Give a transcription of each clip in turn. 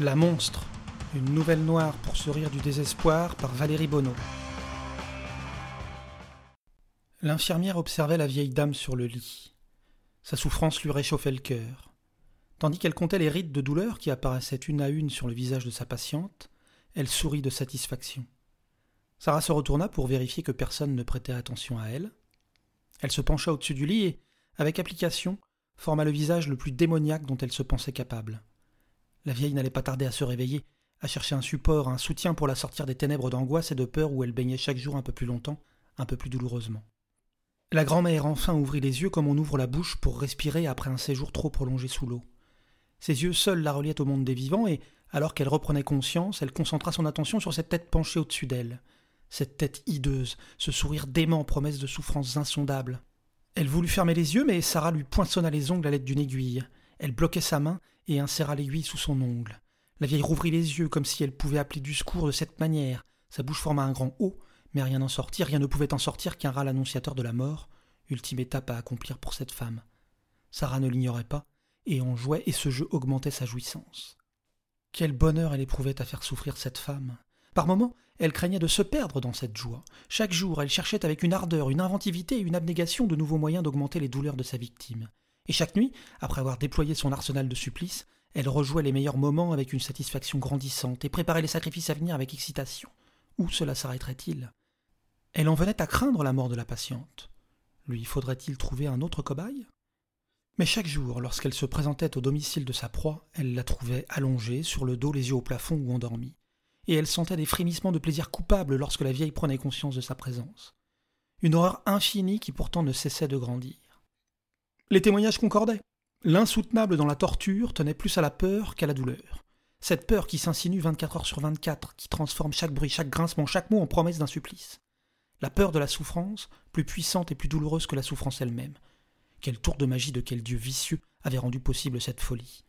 La monstre, une nouvelle noire pour se rire du désespoir par Valérie Bonneau. L'infirmière observait la vieille dame sur le lit. Sa souffrance lui réchauffait le cœur. Tandis qu'elle comptait les rides de douleur qui apparaissaient une à une sur le visage de sa patiente, elle sourit de satisfaction. Sarah se retourna pour vérifier que personne ne prêtait attention à elle. Elle se pencha au-dessus du lit et, avec application, forma le visage le plus démoniaque dont elle se pensait capable. La vieille n'allait pas tarder à se réveiller, à chercher un support, un soutien pour la sortir des ténèbres d'angoisse et de peur où elle baignait chaque jour un peu plus longtemps, un peu plus douloureusement. La grand-mère enfin ouvrit les yeux comme on ouvre la bouche pour respirer après un séjour trop prolongé sous l'eau. Ses yeux seuls la reliaient au monde des vivants et, alors qu'elle reprenait conscience, elle concentra son attention sur cette tête penchée au-dessus d'elle. Cette tête hideuse, ce sourire dément promesse de souffrances insondables. Elle voulut fermer les yeux, mais Sarah lui poinçonna les ongles à l'aide d'une aiguille. Elle bloquait sa main et inséra l'aiguille sous son ongle. La vieille rouvrit les yeux comme si elle pouvait appeler du secours de cette manière. Sa bouche forma un grand O, mais rien n'en sortit, rien ne pouvait en sortir qu'un râle annonciateur de la mort, ultime étape à accomplir pour cette femme. Sarah ne l'ignorait pas, et on jouait et ce jeu augmentait sa jouissance. Quel bonheur elle éprouvait à faire souffrir cette femme. Par moments, elle craignait de se perdre dans cette joie. Chaque jour, elle cherchait avec une ardeur, une inventivité et une abnégation de nouveaux moyens d'augmenter les douleurs de sa victime. Et chaque nuit, après avoir déployé son arsenal de supplices, elle rejouait les meilleurs moments avec une satisfaction grandissante et préparait les sacrifices à venir avec excitation. Où cela s'arrêterait-il? Elle en venait à craindre la mort de la patiente. Lui faudrait-il trouver un autre cobaye? Mais chaque jour, lorsqu'elle se présentait au domicile de sa proie, elle la trouvait allongée, sur le dos, les yeux au plafond ou endormie. Et elle sentait des frémissements de plaisir coupable lorsque la vieille prenait conscience de sa présence. Une horreur infinie qui pourtant ne cessait de grandir. Les témoignages concordaient. L'insoutenable dans la torture tenait plus à la peur qu'à la douleur. Cette peur qui s'insinue 24 heures sur 24, qui transforme chaque bruit, chaque grincement, chaque mot en promesse d'un supplice. La peur de la souffrance, plus puissante et plus douloureuse que la souffrance elle-même. Quel tour de magie de quel dieu vicieux avait rendu possible cette folie.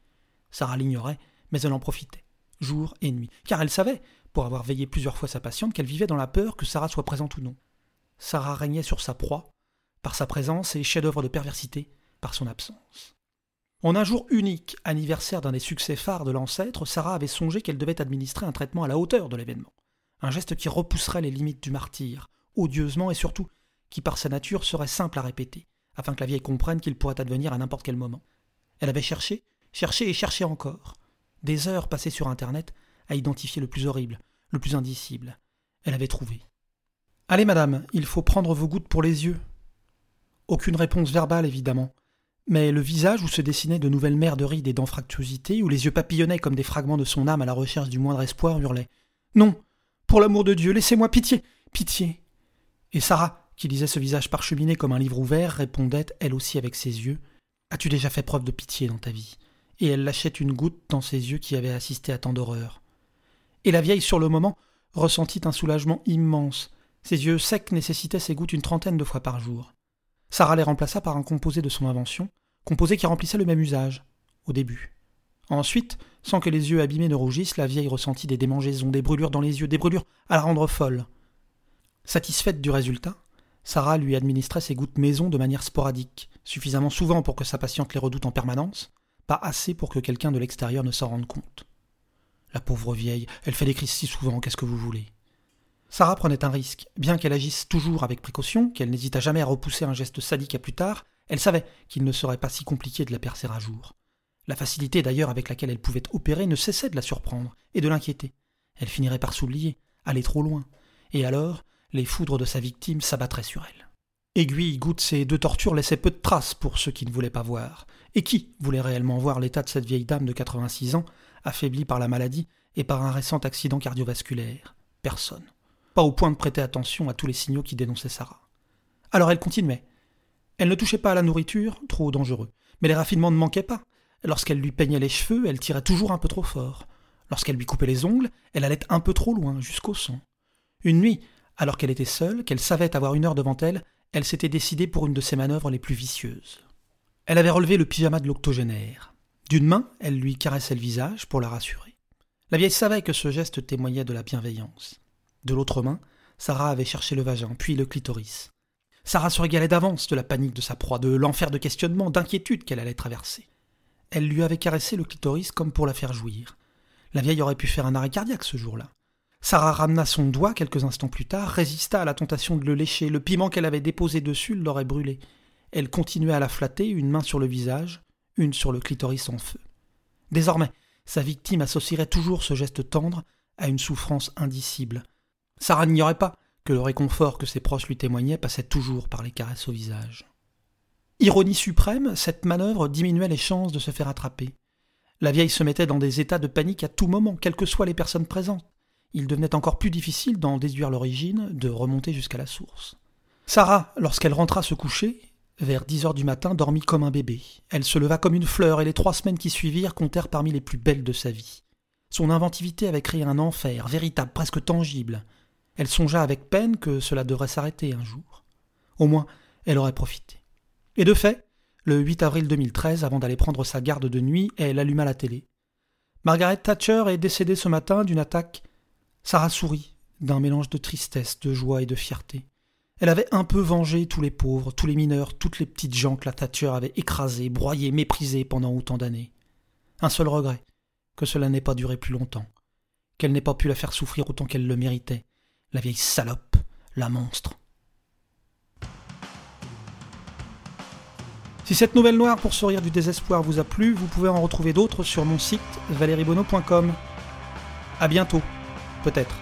Sarah l'ignorait, mais elle en profitait, jour et nuit, car elle savait, pour avoir veillé plusieurs fois sa patiente, qu'elle vivait dans la peur que Sarah soit présente ou non. Sarah régnait sur sa proie, par sa présence et chef-d'œuvre de perversité, par son absence. En un jour unique, anniversaire d'un des succès phares de l'ancêtre, Sarah avait songé qu'elle devait administrer un traitement à la hauteur de l'événement. Un geste qui repousserait les limites du martyr, odieusement et surtout qui par sa nature serait simple à répéter, afin que la vieille comprenne qu'il pourrait advenir à n'importe quel moment. Elle avait cherché, cherché et cherché encore. Des heures passées sur Internet à identifier le plus horrible, le plus indicible. Elle avait trouvé. Allez, madame, il faut prendre vos gouttes pour les yeux. Aucune réponse verbale, évidemment, mais le visage où se dessinaient de nouvelles mers de rides et d'anfractuosité, où les yeux papillonnaient comme des fragments de son âme à la recherche du moindre espoir, hurlait Non Pour l'amour de Dieu, laissez-moi pitié Pitié Et Sarah, qui lisait ce visage parcheminé comme un livre ouvert, répondait, elle aussi avec ses yeux As-tu déjà fait preuve de pitié dans ta vie? Et elle lâchait une goutte dans ses yeux qui avaient assisté à tant d'horreur. Et la vieille, sur le moment, ressentit un soulagement immense. Ses yeux secs nécessitaient ces gouttes une trentaine de fois par jour. Sarah les remplaça par un composé de son invention, composé qui remplissait le même usage, au début. Ensuite, sans que les yeux abîmés ne rougissent, la vieille ressentit des démangeaisons, des brûlures dans les yeux, des brûlures à la rendre folle. Satisfaite du résultat, Sarah lui administrait ses gouttes maison de manière sporadique, suffisamment souvent pour que sa patiente les redoute en permanence, pas assez pour que quelqu'un de l'extérieur ne s'en rende compte. La pauvre vieille, elle fait des crises si souvent, qu'est-ce que vous voulez? Sarah prenait un risque. Bien qu'elle agisse toujours avec précaution, qu'elle n'hésita jamais à repousser un geste sadique à plus tard, elle savait qu'il ne serait pas si compliqué de la percer à jour. La facilité d'ailleurs avec laquelle elle pouvait opérer ne cessait de la surprendre et de l'inquiéter. Elle finirait par s'oublier, aller trop loin, et alors les foudres de sa victime s'abattraient sur elle. Aiguille, goutte, ces deux tortures laissaient peu de traces pour ceux qui ne voulaient pas voir. Et qui voulait réellement voir l'état de cette vieille dame de 86 ans, affaiblie par la maladie et par un récent accident cardiovasculaire? Personne pas au point de prêter attention à tous les signaux qui dénonçaient Sarah. Alors elle continuait. Elle ne touchait pas à la nourriture, trop dangereux. Mais les raffinements ne manquaient pas. Lorsqu'elle lui peignait les cheveux, elle tirait toujours un peu trop fort. Lorsqu'elle lui coupait les ongles, elle allait un peu trop loin, jusqu'au sang. Une nuit, alors qu'elle était seule, qu'elle savait avoir une heure devant elle, elle s'était décidée pour une de ses manœuvres les plus vicieuses. Elle avait relevé le pyjama de l'octogénaire. D'une main, elle lui caressait le visage pour la rassurer. La vieille savait que ce geste témoignait de la bienveillance. De l'autre main, Sarah avait cherché le vagin, puis le clitoris. Sarah se régalait d'avance de la panique de sa proie, de l'enfer de questionnement, d'inquiétude qu'elle allait traverser. Elle lui avait caressé le clitoris comme pour la faire jouir. La vieille aurait pu faire un arrêt cardiaque ce jour-là. Sarah ramena son doigt quelques instants plus tard, résista à la tentation de le lécher. Le piment qu'elle avait déposé dessus l'aurait brûlé. Elle continuait à la flatter, une main sur le visage, une sur le clitoris en feu. Désormais, sa victime associerait toujours ce geste tendre à une souffrance indicible. Sarah n'ignorait pas le réconfort que ses proches lui témoignaient passait toujours par les caresses au visage. Ironie suprême, cette manœuvre diminuait les chances de se faire attraper. La vieille se mettait dans des états de panique à tout moment, quelles que soient les personnes présentes. Il devenait encore plus difficile d'en déduire l'origine, de remonter jusqu'à la source. Sarah, lorsqu'elle rentra se coucher, vers dix heures du matin, dormit comme un bébé. Elle se leva comme une fleur, et les trois semaines qui suivirent comptèrent parmi les plus belles de sa vie. Son inventivité avait créé un enfer, véritable, presque tangible. Elle songea avec peine que cela devrait s'arrêter un jour. Au moins, elle aurait profité. Et de fait, le 8 avril 2013, avant d'aller prendre sa garde de nuit, elle alluma la télé. Margaret Thatcher est décédée ce matin d'une attaque. Sarah sourit, d'un mélange de tristesse, de joie et de fierté. Elle avait un peu vengé tous les pauvres, tous les mineurs, toutes les petites gens que la Thatcher avait écrasés, broyés, méprisés pendant autant d'années. Un seul regret, que cela n'ait pas duré plus longtemps, qu'elle n'ait pas pu la faire souffrir autant qu'elle le méritait, la vieille salope, la monstre. Si cette nouvelle noire pour sourire du désespoir vous a plu, vous pouvez en retrouver d'autres sur mon site valeriebono.com. À bientôt, peut-être.